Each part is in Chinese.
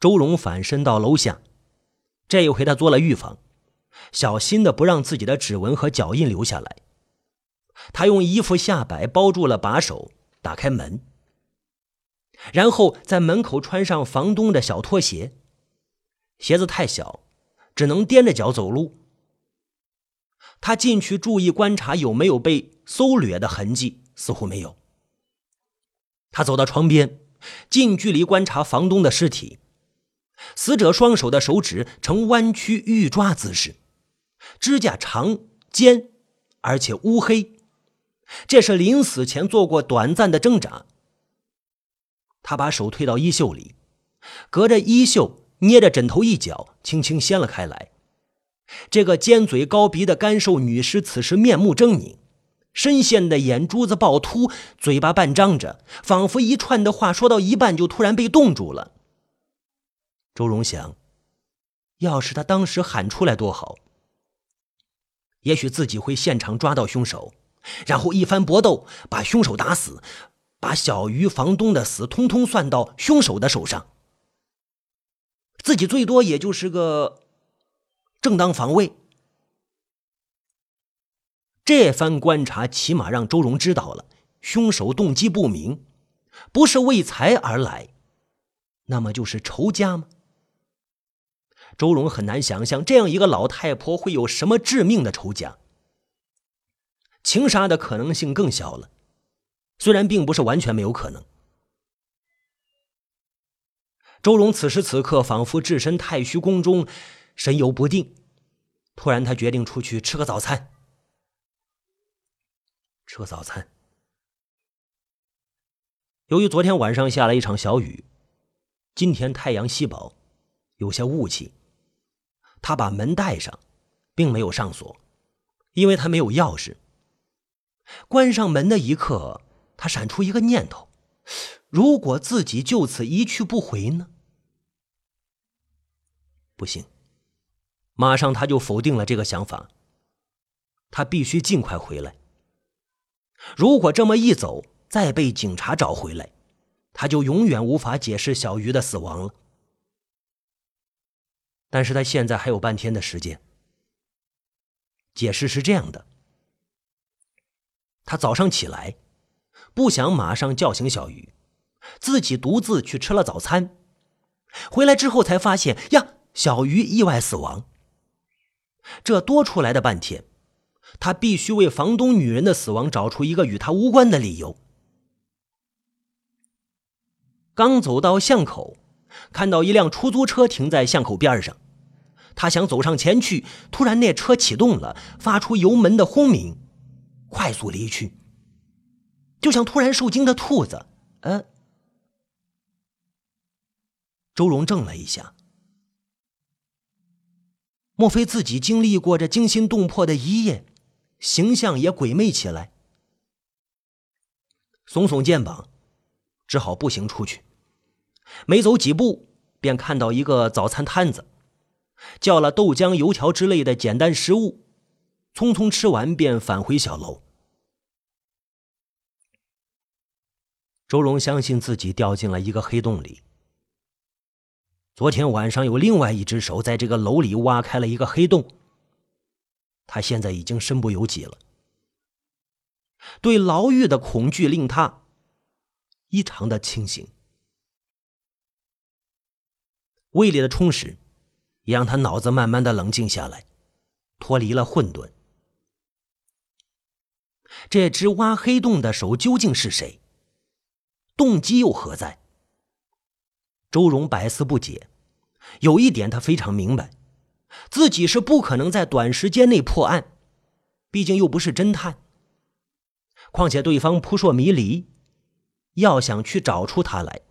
周荣反身到楼下，这一回他做了预防，小心的不让自己的指纹和脚印留下来。他用衣服下摆包住了把手，打开门，然后在门口穿上房东的小拖鞋，鞋子太小，只能踮着脚走路。他进去注意观察有没有被搜掠的痕迹，似乎没有。他走到床边，近距离观察房东的尸体。死者双手的手指呈弯曲欲抓姿势，指甲长尖，而且乌黑。这是临死前做过短暂的挣扎。他把手推到衣袖里，隔着衣袖捏着枕头一角，轻轻掀了开来。这个尖嘴高鼻的干瘦女尸此时面目狰狞。深陷的眼珠子暴突，嘴巴半张着，仿佛一串的话说到一半就突然被冻住了。周荣想，要是他当时喊出来多好，也许自己会现场抓到凶手，然后一番搏斗把凶手打死，把小鱼房东的死通通算到凶手的手上，自己最多也就是个正当防卫。这番观察起码让周荣知道了凶手动机不明，不是为财而来，那么就是仇家吗？周荣很难想象这样一个老太婆会有什么致命的仇家。情杀的可能性更小了，虽然并不是完全没有可能。周荣此时此刻仿佛置身太虚宫中，神游不定。突然，他决定出去吃个早餐。吃个早餐。由于昨天晚上下了一场小雨，今天太阳稀薄，有些雾气。他把门带上，并没有上锁，因为他没有钥匙。关上门的一刻，他闪出一个念头：如果自己就此一去不回呢？不行，马上他就否定了这个想法。他必须尽快回来。如果这么一走，再被警察找回来，他就永远无法解释小鱼的死亡了。但是他现在还有半天的时间。解释是这样的：他早上起来，不想马上叫醒小鱼，自己独自去吃了早餐，回来之后才发现呀，小鱼意外死亡。这多出来的半天。他必须为房东女人的死亡找出一个与他无关的理由。刚走到巷口，看到一辆出租车停在巷口边上，他想走上前去，突然那车启动了，发出油门的轰鸣，快速离去，就像突然受惊的兔子。呃，周荣怔了一下，莫非自己经历过这惊心动魄的一夜？形象也鬼魅起来，耸耸肩膀，只好步行出去。没走几步，便看到一个早餐摊子，叫了豆浆、油条之类的简单食物，匆匆吃完便返回小楼。周荣相信自己掉进了一个黑洞里。昨天晚上有另外一只手在这个楼里挖开了一个黑洞。他现在已经身不由己了，对牢狱的恐惧令他异常的清醒。胃里的充实也让他脑子慢慢的冷静下来，脱离了混沌。这只挖黑洞的手究竟是谁？动机又何在？周荣百思不解。有一点他非常明白。自己是不可能在短时间内破案，毕竟又不是侦探。况且对方扑朔迷离，要想去找出他来，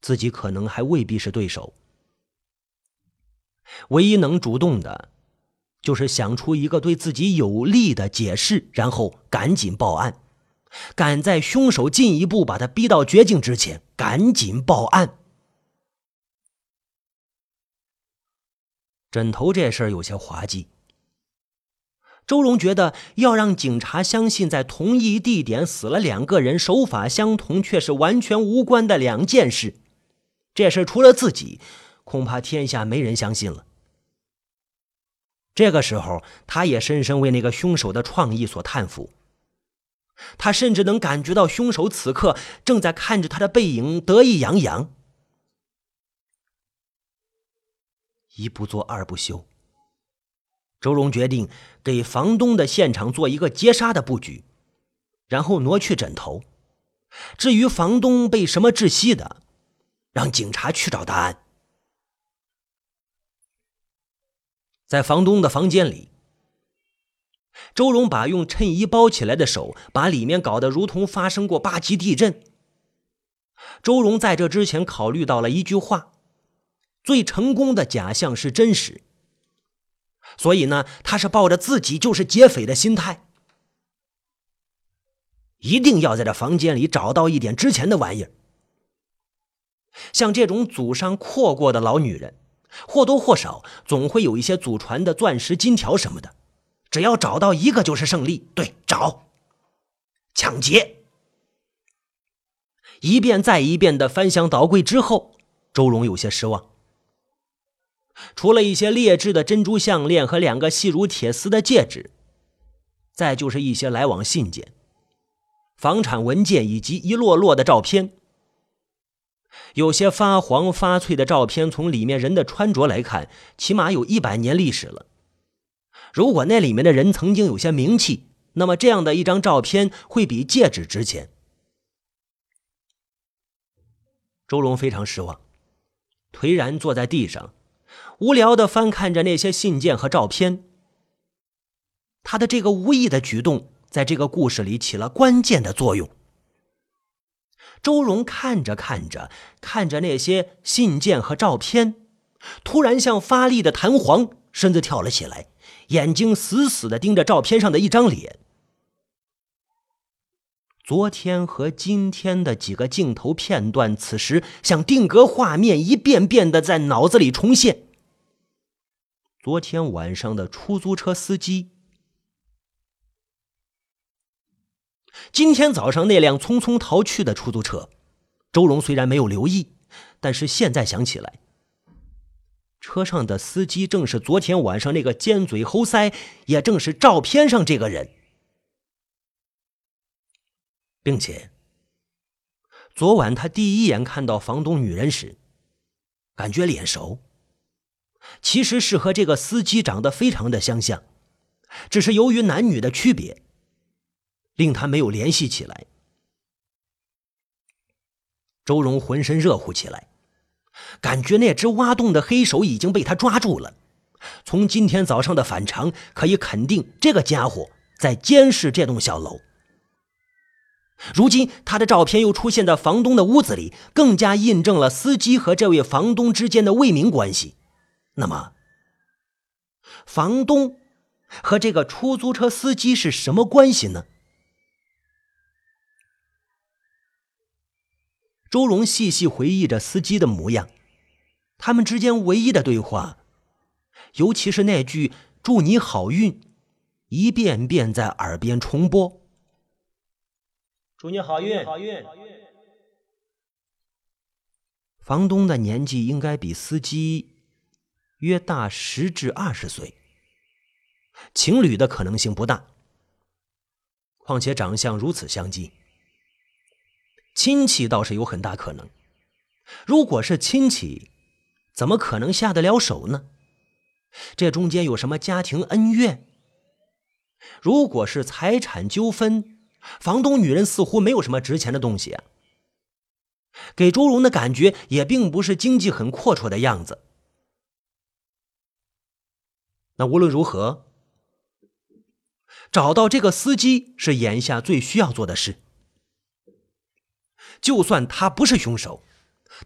自己可能还未必是对手。唯一能主动的，就是想出一个对自己有利的解释，然后赶紧报案，赶在凶手进一步把他逼到绝境之前，赶紧报案。枕头这事儿有些滑稽。周荣觉得要让警察相信在同一地点死了两个人，手法相同却是完全无关的两件事，这事除了自己，恐怕天下没人相信了。这个时候，他也深深为那个凶手的创意所叹服。他甚至能感觉到凶手此刻正在看着他的背影，得意洋洋。一不做二不休。周荣决定给房东的现场做一个截杀的布局，然后挪去枕头。至于房东被什么窒息的，让警察去找答案。在房东的房间里，周荣把用衬衣包起来的手，把里面搞得如同发生过八级地震。周荣在这之前考虑到了一句话：最成功的假象是真实。所以呢，他是抱着自己就是劫匪的心态，一定要在这房间里找到一点值钱的玩意儿。像这种祖上阔过的老女人，或多或少总会有一些祖传的钻石、金条什么的。只要找到一个就是胜利。对，找，抢劫。一遍再一遍的翻箱倒柜之后，周荣有些失望。除了一些劣质的珍珠项链和两个细如铁丝的戒指，再就是一些来往信件、房产文件以及一摞摞的照片。有些发黄发脆的照片，从里面人的穿着来看，起码有一百年历史了。如果那里面的人曾经有些名气，那么这样的一张照片会比戒指值钱。周龙非常失望，颓然坐在地上。无聊的翻看着那些信件和照片，他的这个无意的举动，在这个故事里起了关键的作用。周荣看着看着，看着那些信件和照片，突然像发力的弹簧，身子跳了起来，眼睛死死的盯着照片上的一张脸。昨天和今天的几个镜头片段，此时像定格画面，一遍遍的在脑子里重现。昨天晚上的出租车司机，今天早上那辆匆匆逃去的出租车，周荣虽然没有留意，但是现在想起来，车上的司机正是昨天晚上那个尖嘴猴腮，也正是照片上这个人，并且，昨晚他第一眼看到房东女人时，感觉脸熟。其实是和这个司机长得非常的相像，只是由于男女的区别，令他没有联系起来。周荣浑身热乎起来，感觉那只挖洞的黑手已经被他抓住了。从今天早上的反常，可以肯定这个家伙在监视这栋小楼。如今他的照片又出现在房东的屋子里，更加印证了司机和这位房东之间的未明关系。那么，房东和这个出租车司机是什么关系呢？周荣细细回忆着司机的模样，他们之间唯一的对话，尤其是那句“祝你好运”，一遍遍在耳边重播。祝你好运，好运，好运。房东的年纪应该比司机。约大十至二十岁，情侣的可能性不大。况且长相如此相近，亲戚倒是有很大可能。如果是亲戚，怎么可能下得了手呢？这中间有什么家庭恩怨？如果是财产纠纷，房东女人似乎没有什么值钱的东西。给周荣的感觉也并不是经济很阔绰的样子。那无论如何，找到这个司机是眼下最需要做的事。就算他不是凶手，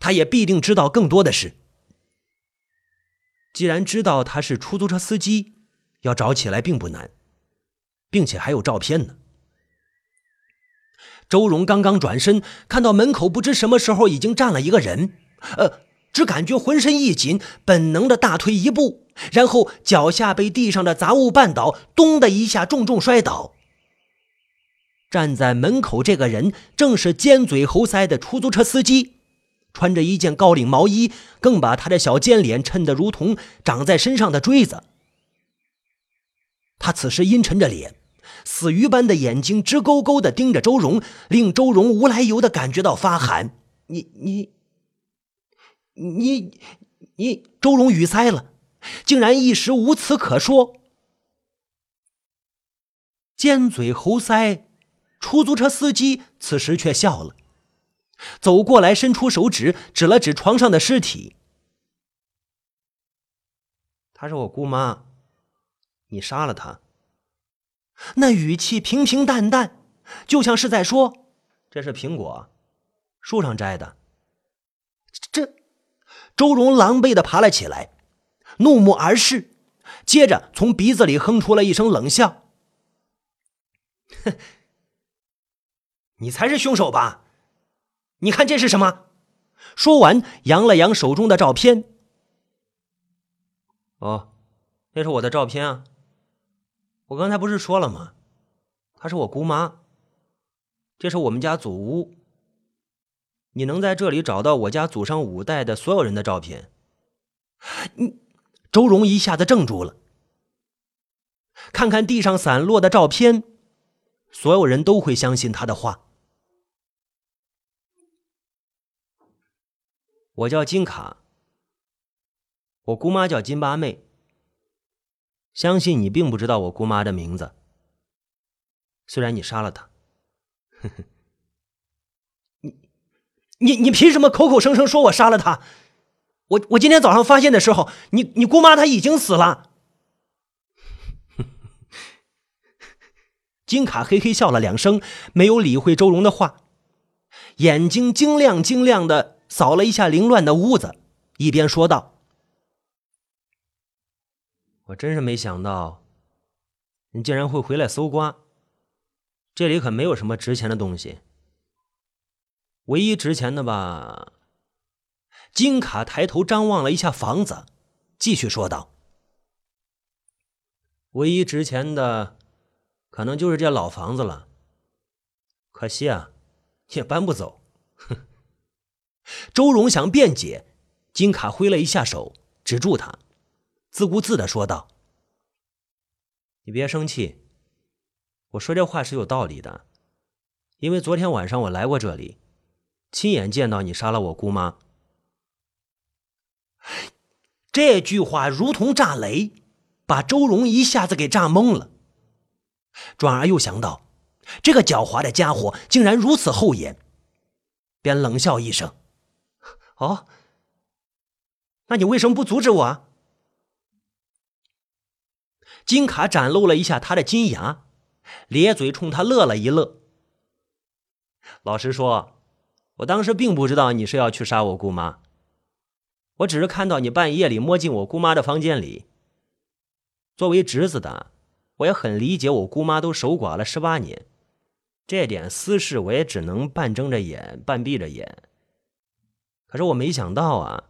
他也必定知道更多的事。既然知道他是出租车司机，要找起来并不难，并且还有照片呢。周荣刚刚转身，看到门口不知什么时候已经站了一个人，呃。只感觉浑身一紧，本能的大退一步，然后脚下被地上的杂物绊倒，咚的一下重重摔倒。站在门口这个人正是尖嘴猴腮的出租车司机，穿着一件高领毛衣，更把他的小尖脸衬得如同长在身上的锥子。他此时阴沉着脸，死鱼般的眼睛直勾勾的盯着周荣，令周荣无来由的感觉到发寒。你你你你，周荣语塞了，竟然一时无词可说。尖嘴猴腮，出租车司机此时却笑了。走过来，伸出手指指了指床上的尸体。她是我姑妈，你杀了她。那语气平平淡淡，就像是在说：“这是苹果，树上摘的。”这，周荣狼狈的爬了起来，怒目而视，接着从鼻子里哼出了一声冷笑：“哼，你才是凶手吧？”你看这是什么？说完，扬了扬手中的照片。哦，那是我的照片啊。我刚才不是说了吗？她是我姑妈。这是我们家祖屋。你能在这里找到我家祖上五代的所有人的照片？你，周荣一下子怔住了。看看地上散落的照片，所有人都会相信他的话。我叫金卡，我姑妈叫金八妹。相信你并不知道我姑妈的名字，虽然你杀了她。你、你、你凭什么口口声声说我杀了她？我、我今天早上发现的时候，你、你姑妈她已经死了。金卡嘿嘿笑了两声，没有理会周荣的话，眼睛晶亮晶亮的。扫了一下凌乱的屋子，一边说道：“我真是没想到，你竟然会回来搜刮。这里可没有什么值钱的东西。唯一值钱的吧。”金卡抬头张望了一下房子，继续说道：“唯一值钱的，可能就是这老房子了。可惜啊，也搬不走。”哼。周荣想辩解，金卡挥了一下手，止住他，自顾自的说道：“你别生气，我说这话是有道理的，因为昨天晚上我来过这里，亲眼见到你杀了我姑妈。”这句话如同炸雷，把周荣一下子给炸懵了，转而又想到，这个狡猾的家伙竟然如此厚颜，便冷笑一声。哦，那你为什么不阻止我？金卡展露了一下他的金牙，咧嘴冲他乐了一乐。老实说，我当时并不知道你是要去杀我姑妈，我只是看到你半夜里摸进我姑妈的房间里。作为侄子的，我也很理解我姑妈都守寡了十八年，这点私事我也只能半睁着眼半闭着眼。可是我没想到啊，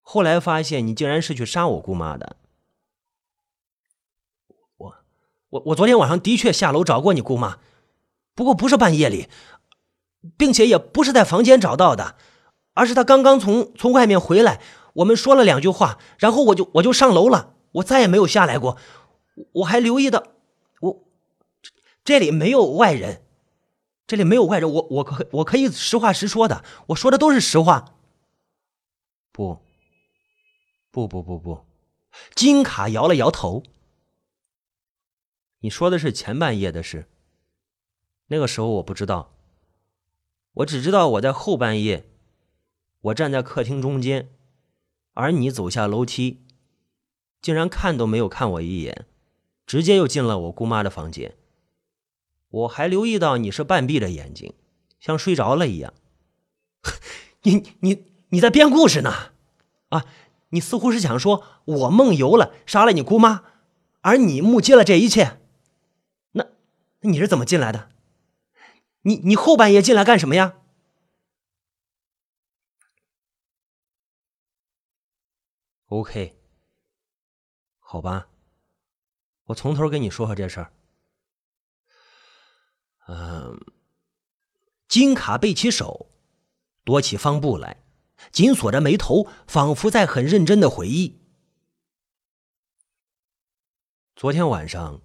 后来发现你竟然是去杀我姑妈的。我我我昨天晚上的确下楼找过你姑妈，不过不是半夜里，并且也不是在房间找到的，而是她刚刚从从外面回来，我们说了两句话，然后我就我就上楼了，我再也没有下来过。我还留意到，我这里没有外人。这里没有外人，我我可我可以实话实说的，我说的都是实话。不，不不不不，金卡摇了摇头。你说的是前半夜的事。那个时候我不知道，我只知道我在后半夜，我站在客厅中间，而你走下楼梯，竟然看都没有看我一眼，直接又进了我姑妈的房间。我还留意到你是半闭着眼睛，像睡着了一样。你你你在编故事呢？啊，你似乎是想说我梦游了，杀了你姑妈，而你目击了这一切。那那你是怎么进来的？你你后半夜进来干什么呀？OK，好吧，我从头跟你说说这事儿。嗯，金卡背起手，躲起方步来，紧锁着眉头，仿佛在很认真的回忆。昨天晚上，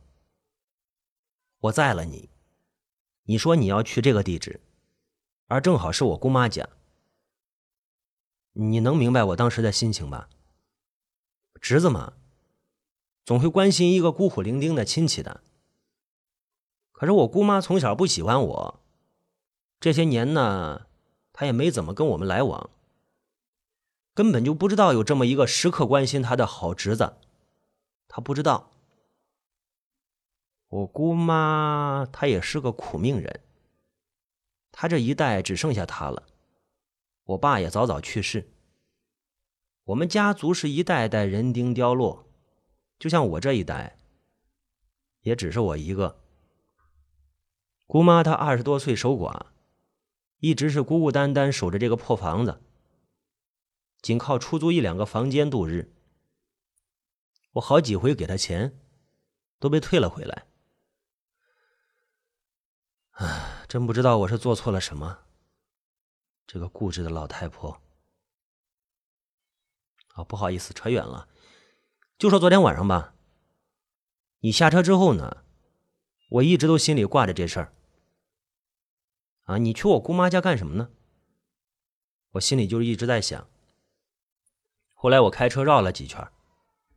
我载了你，你说你要去这个地址，而正好是我姑妈家。你能明白我当时的心情吧？侄子嘛，总会关心一个孤苦伶仃的亲戚的。可是我姑妈从小不喜欢我，这些年呢，她也没怎么跟我们来往，根本就不知道有这么一个时刻关心她的好侄子，她不知道。我姑妈她也是个苦命人，她这一代只剩下她了，我爸也早早去世。我们家族是一代代人丁凋落，就像我这一代，也只是我一个。姑妈她二十多岁守寡，一直是孤孤单单守着这个破房子，仅靠出租一两个房间度日。我好几回给她钱，都被退了回来。唉，真不知道我是做错了什么。这个固执的老太婆。啊，不好意思，扯远了。就说昨天晚上吧。你下车之后呢，我一直都心里挂着这事儿。啊，你去我姑妈家干什么呢？我心里就一直在想。后来我开车绕了几圈，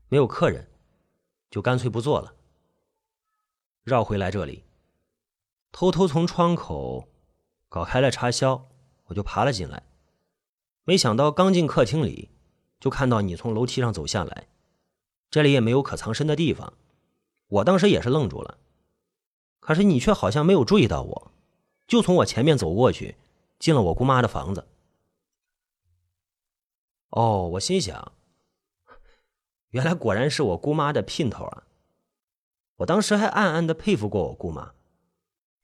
没有客人，就干脆不坐了。绕回来这里。偷偷从窗口搞开了插销，我就爬了进来。没想到刚进客厅里，就看到你从楼梯上走下来。这里也没有可藏身的地方，我当时也是愣住了。可是你却好像没有注意到我，就从我前面走过去，进了我姑妈的房子。哦，我心想，原来果然是我姑妈的姘头啊！我当时还暗暗的佩服过我姑妈。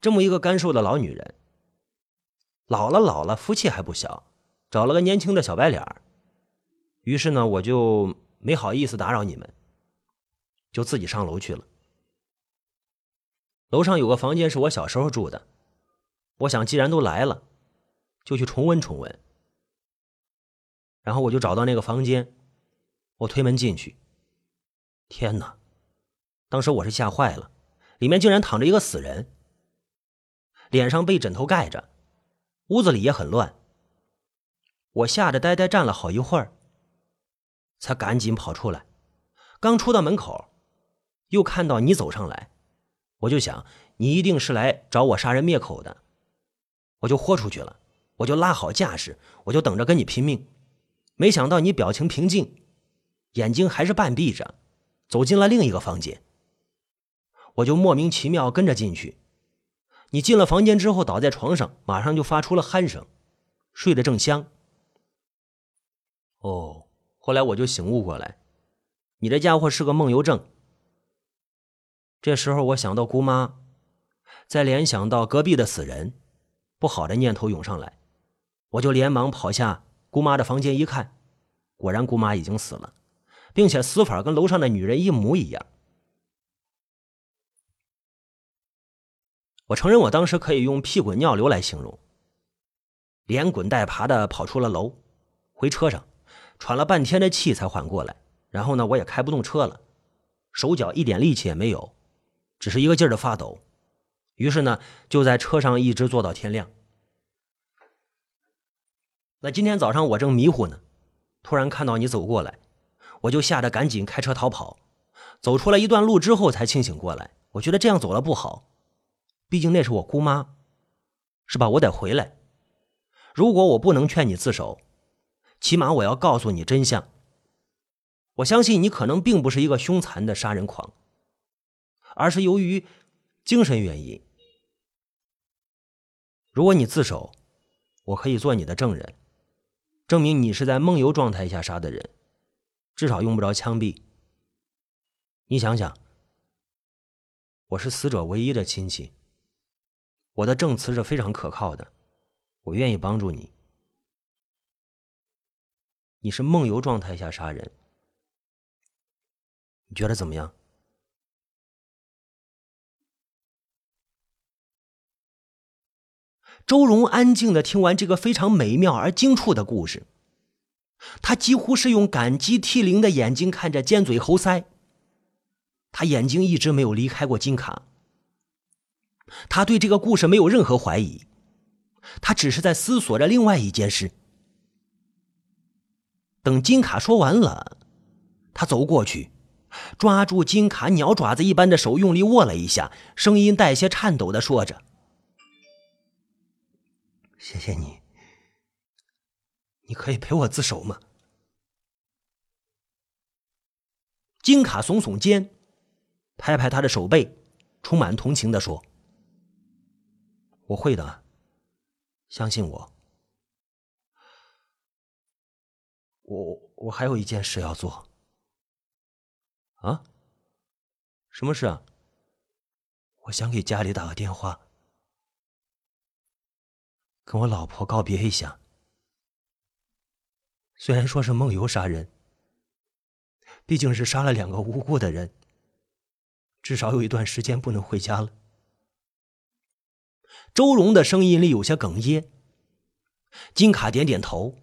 这么一个干瘦的老女人，老了老了，福气还不小，找了个年轻的小白脸儿于是呢，我就没好意思打扰你们，就自己上楼去了。楼上有个房间是我小时候住的，我想既然都来了，就去重温重温。然后我就找到那个房间，我推门进去，天哪！当时我是吓坏了，里面竟然躺着一个死人。脸上被枕头盖着，屋子里也很乱。我吓得呆呆站了好一会儿，才赶紧跑出来。刚出到门口，又看到你走上来，我就想你一定是来找我杀人灭口的，我就豁出去了，我就拉好架势，我就等着跟你拼命。没想到你表情平静，眼睛还是半闭着，走进了另一个房间。我就莫名其妙跟着进去。你进了房间之后，倒在床上，马上就发出了鼾声，睡得正香。哦，后来我就醒悟过来，你这家伙是个梦游症。这时候我想到姑妈，再联想到隔壁的死人，不好的念头涌上来，我就连忙跑下姑妈的房间一看，果然姑妈已经死了，并且死法跟楼上的女人一模一样。我承认，我当时可以用屁滚尿流来形容。连滚带爬的跑出了楼，回车上，喘了半天的气才缓过来。然后呢，我也开不动车了，手脚一点力气也没有，只是一个劲儿的发抖。于是呢，就在车上一直坐到天亮。那今天早上我正迷糊呢，突然看到你走过来，我就吓得赶紧开车逃跑。走出了一段路之后才清醒过来，我觉得这样走了不好。毕竟那是我姑妈，是吧？我得回来。如果我不能劝你自首，起码我要告诉你真相。我相信你可能并不是一个凶残的杀人狂，而是由于精神原因。如果你自首，我可以做你的证人，证明你是在梦游状态下杀的人，至少用不着枪毙。你想想，我是死者唯一的亲戚。我的证词是非常可靠的，我愿意帮助你。你是梦游状态下杀人，你觉得怎么样？周荣安静的听完这个非常美妙而精触的故事，他几乎是用感激涕零的眼睛看着尖嘴猴腮。他眼睛一直没有离开过金卡。他对这个故事没有任何怀疑，他只是在思索着另外一件事。等金卡说完了，他走过去，抓住金卡鸟爪子一般的手，用力握了一下，声音带些颤抖的说着：“谢谢你，你可以陪我自首吗？”金卡耸耸肩，拍拍他的手背，充满同情的说。我会的，相信我。我我还有一件事要做。啊？什么事啊？我想给家里打个电话，跟我老婆告别一下。虽然说是梦游杀人，毕竟是杀了两个无辜的人，至少有一段时间不能回家了。周荣的声音里有些哽咽。金卡点点头，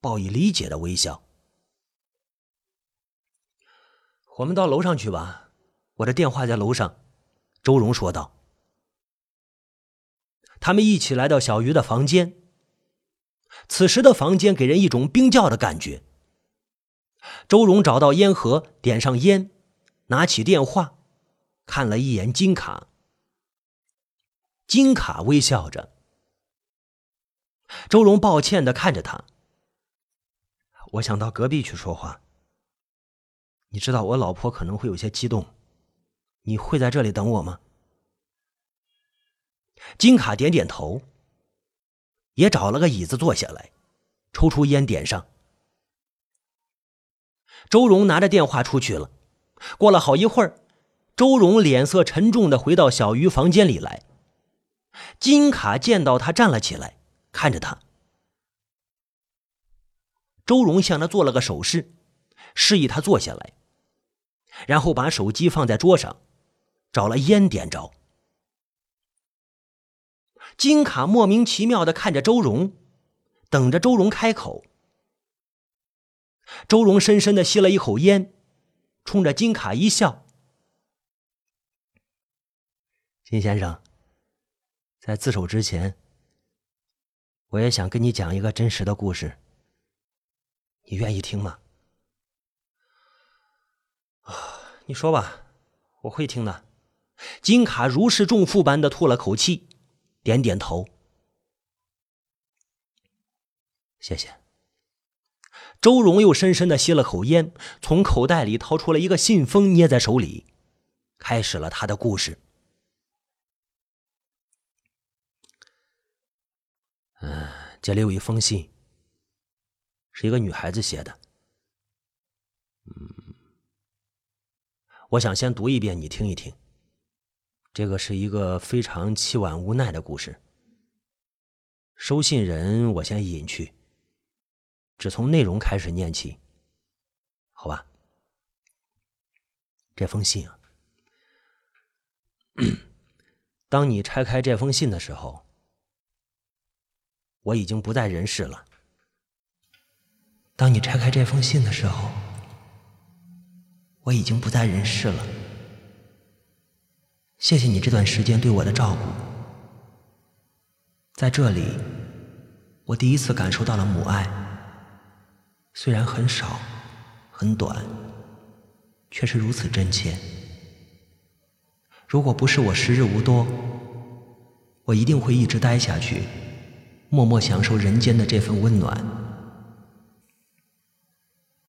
报以理解的微笑。我们到楼上去吧，我的电话在楼上。”周荣说道。他们一起来到小鱼的房间。此时的房间给人一种冰窖的感觉。周荣找到烟盒，点上烟，拿起电话，看了一眼金卡。金卡微笑着，周荣抱歉的看着他。我想到隔壁去说话。你知道我老婆可能会有些激动，你会在这里等我吗？金卡点点头，也找了个椅子坐下来，抽出烟点上。周荣拿着电话出去了。过了好一会儿，周荣脸色沉重的回到小鱼房间里来。金卡见到他，站了起来，看着他。周荣向他做了个手势，示意他坐下来，然后把手机放在桌上，找了烟点着。金卡莫名其妙的看着周荣，等着周荣开口。周荣深深的吸了一口烟，冲着金卡一笑：“金先生。”在自首之前，我也想跟你讲一个真实的故事。你愿意听吗？啊，你说吧，我会听的。金卡如释重负般的吐了口气，点点头。谢谢。周荣又深深的吸了口烟，从口袋里掏出了一个信封，捏在手里，开始了他的故事。嗯，这里有一封信，是一个女孩子写的。嗯，我想先读一遍，你听一听。这个是一个非常凄婉无奈的故事。收信人我先隐去，只从内容开始念起，好吧？这封信啊，当你拆开这封信的时候。我已经不在人世了。当你拆开这封信的时候，我已经不在人世了。谢谢你这段时间对我的照顾。在这里，我第一次感受到了母爱，虽然很少、很短，却是如此真切。如果不是我时日无多，我一定会一直待下去。默默享受人间的这份温暖。